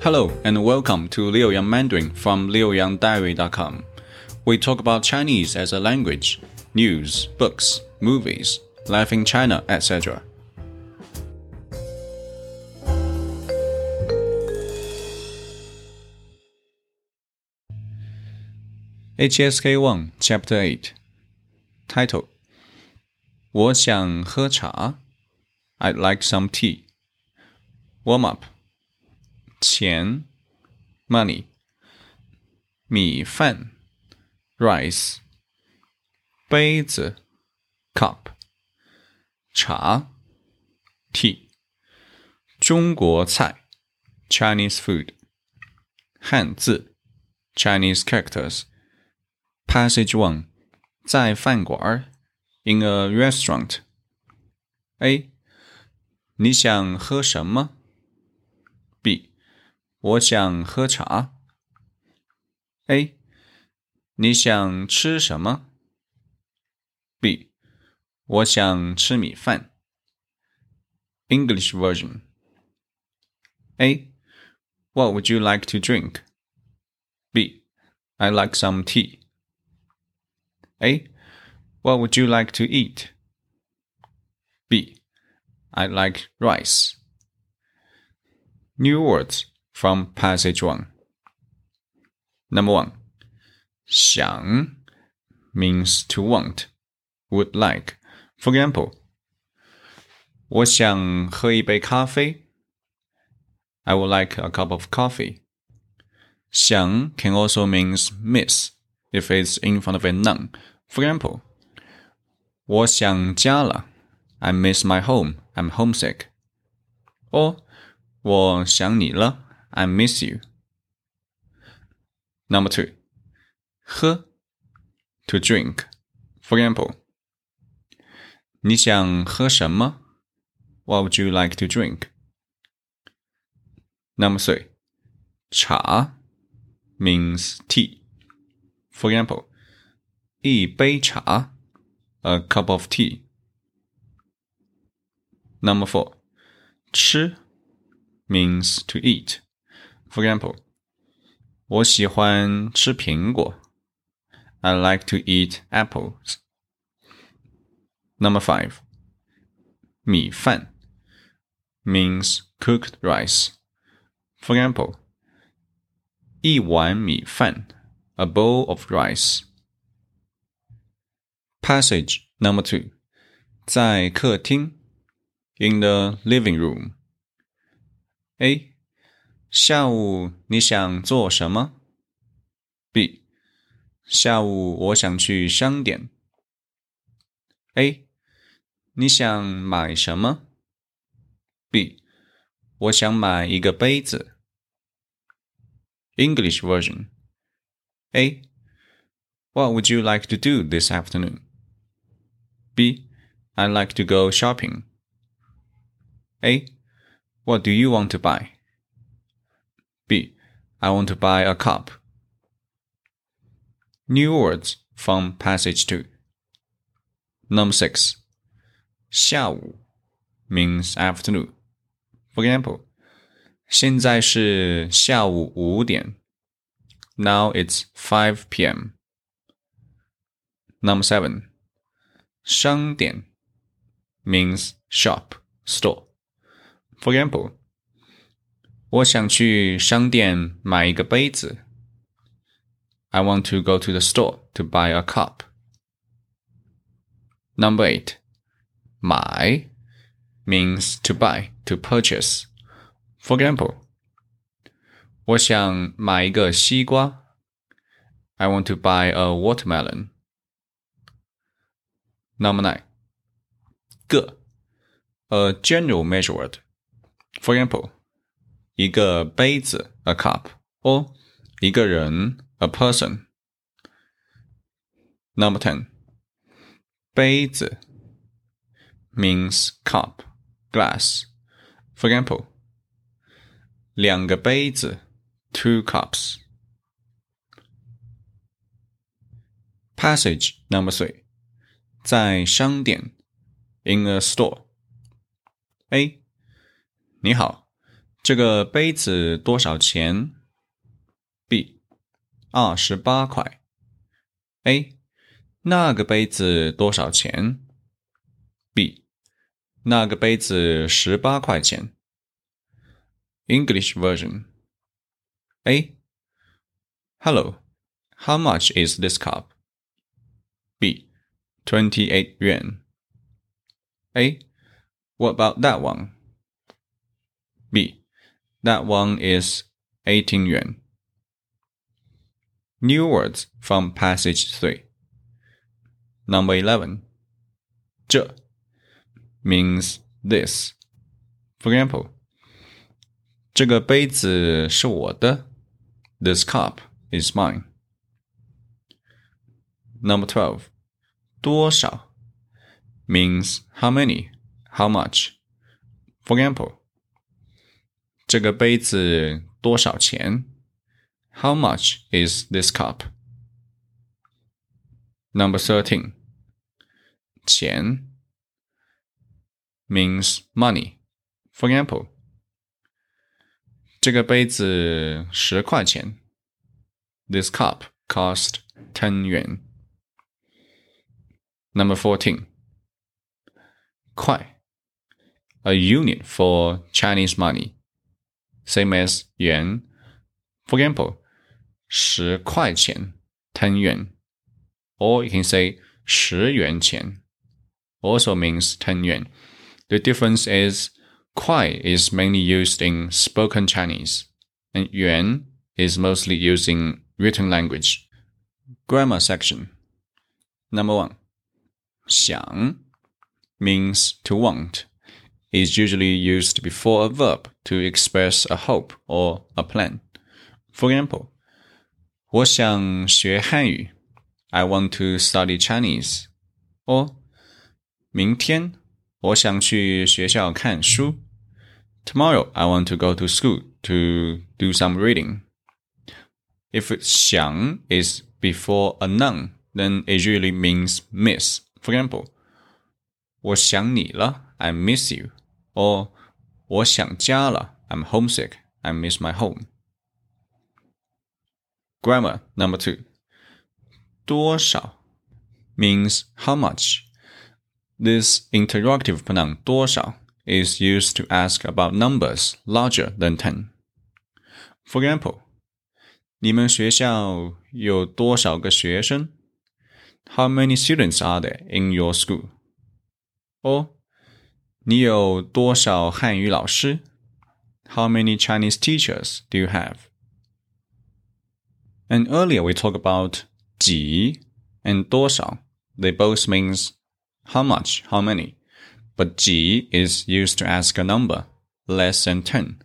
Hello and welcome to Liu Yang Mandarin from liuyangdiary.com. We talk about Chinese as a language, news, books, movies, life in China, etc. HSK 1 Chapter 8 Title 我想喝茶 I'd like some tea. Warm up 钱 money 米饭 rice 杯子 cup 茶 tea 中国菜 Chinese food 汉字 Chinese characters Passage one 在饭馆 in a restaurant A 你想喝什么 B 我想喝茶。A，你想吃什么？B，我想吃米饭。English version. A. What would you like to drink? B. I like some tea. A. What would you like to eat? B. I like rice. New words from passage 1. Number 1. 想 means to want, would like. For example, 我想喝一杯咖啡. I would like a cup of coffee. 想 can also means miss if it's in front of a noun. For example, 我想家了. I miss my home. I'm homesick. Or 我想你了. I miss you. Number two, 喝 to drink. For example, 你想喝什么? What would you like to drink? Number three, 茶 means tea. For example, 一杯茶 a cup of tea. Number four, 吃 means to eat. For example, 我喜欢吃苹果. I like to eat apples. Number five, 米饭 means cooked rice. For example, 一碗米饭 a bowl of rice. Passage number two, 在客厅 in the living room. A 下午你想做什么？B 下午我想去商店。A 你想买什么？B 我想买一个杯子。English version A What would you like to do this afternoon? B I'd like to go shopping. A What do you want to buy? B. I want to buy a cup. New words from passage 2. Number 6. 下午 means afternoon. For example, 现在是下午五点. Now it's 5 p.m. Number 7. 商店 means shop, store. For example, 我想去商店买一个杯子。I want to go to the store to buy a cup. Number eight, 买 means to buy, to purchase. For example, 我想买一个西瓜。I want to buy a watermelon. Number nine, 个 a general measure word. For example, 一个杯子 a cup or 一个人 a person. Number ten. 杯子 means cup, glass. For example, 两个杯子 two cups. Passage number three. 在商店 in a store. A. 你好。 这个杯子多少钱？B. 二十八块。A. 那个杯子多少钱？B. 那个杯子十八块钱。English version. A. Hello. How much is this cup? B. 28 yuan. A. What about that one? B. That one is 18 yuan. New words from passage 3. Number 11. 这 means this. For example, 这个杯子是我的. This cup is mine. Number 12. 多少 means how many, how much. For example, 这个杯子多少钱？How much is this cup? Number thirteen. 钱 means money. For example, 这个杯子十块钱。This cup cost ten yuan. Number fourteen. 块 a unit for Chinese money same as yuan. For example, 十块钱 ten yuan. Or you can say 十元钱 also means ten yuan. The difference is Kuai is mainly used in spoken Chinese, and Yuan is mostly used in written language. Grammar section. Number one. 想 means to want. Is usually used before a verb to express a hope or a plan. For example, 我想学汉语 I want to study Chinese. Or 明天我想去学校看书。Tomorrow I want to go to school to do some reading. If 想 is before a noun, then it usually means miss. For example, 我想你了 I miss you. Or 我想家了 I'm homesick. I miss my home. Grammar number two. 多少 means how much. This interrogative pronoun 多少 is used to ask about numbers larger than 10. For example, 你们学校有多少个学生? How many students are there in your school? Or 你有多少汉语老师? How many Chinese teachers do you have? And earlier we talked about 几 and 多少. They both means how much, how many. But 几 is used to ask a number less than 10.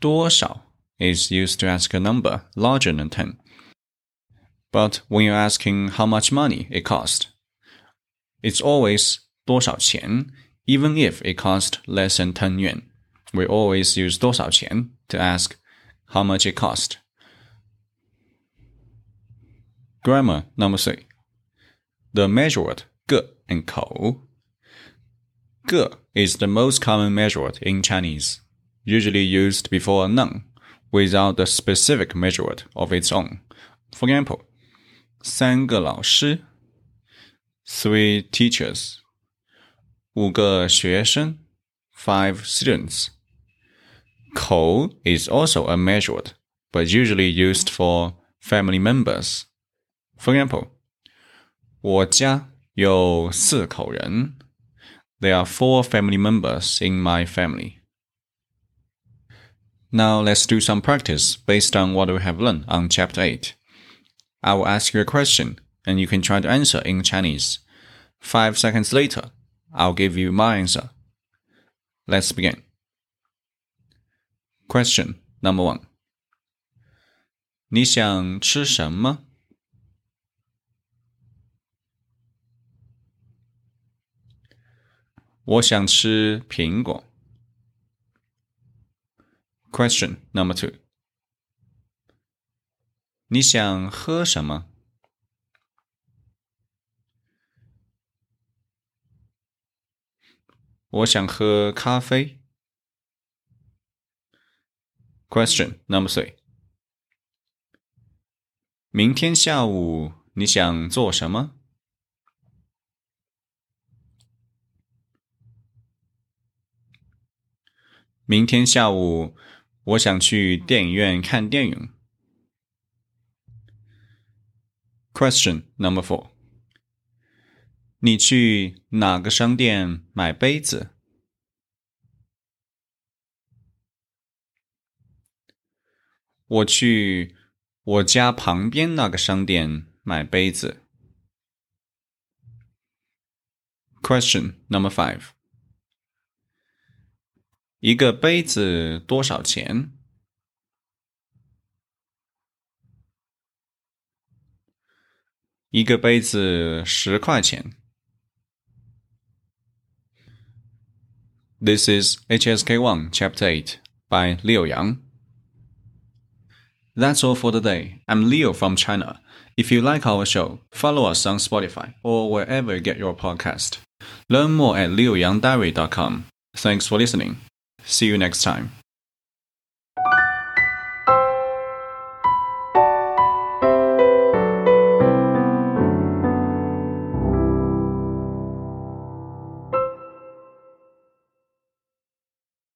多少 is used to ask a number larger than 10. But when you're asking how much money it cost, it's always 多少钱, even if it cost less than 10 yuan. We always use 多少钱 to ask how much it cost. Grammar number three. The measure word 个 and 口 Ge is the most common measure word in Chinese, usually used before a noun, without the specific measure word of its own. For example, 三个老师 three teachers, 五个学生，five students. Kou is also unmeasured, but usually used for family members. For example, 我家有四口人。There are four family members in my family. Now let's do some practice based on what we have learned on chapter 8. I will ask you a question and you can try to answer in Chinese. Five seconds later, I'll give you my answer. Let's begin. Question number one. 你想吃什么？我想吃苹果。Question number two. 你想喝什么？ 我想喝咖啡。Question number three. 明天下午你想做什么？明天下午我想去电影院看电影。Question number four. 你去哪个商店买杯子？我去我家旁边那个商店买杯子。Question number five. 一个杯子多少钱？一个杯子十块钱。This is HSK1 Chapter 8 by Liu Yang. That's all for today. I'm Leo from China. If you like our show, follow us on Spotify or wherever you get your podcast. Learn more at liuyangdiary.com. Thanks for listening. See you next time.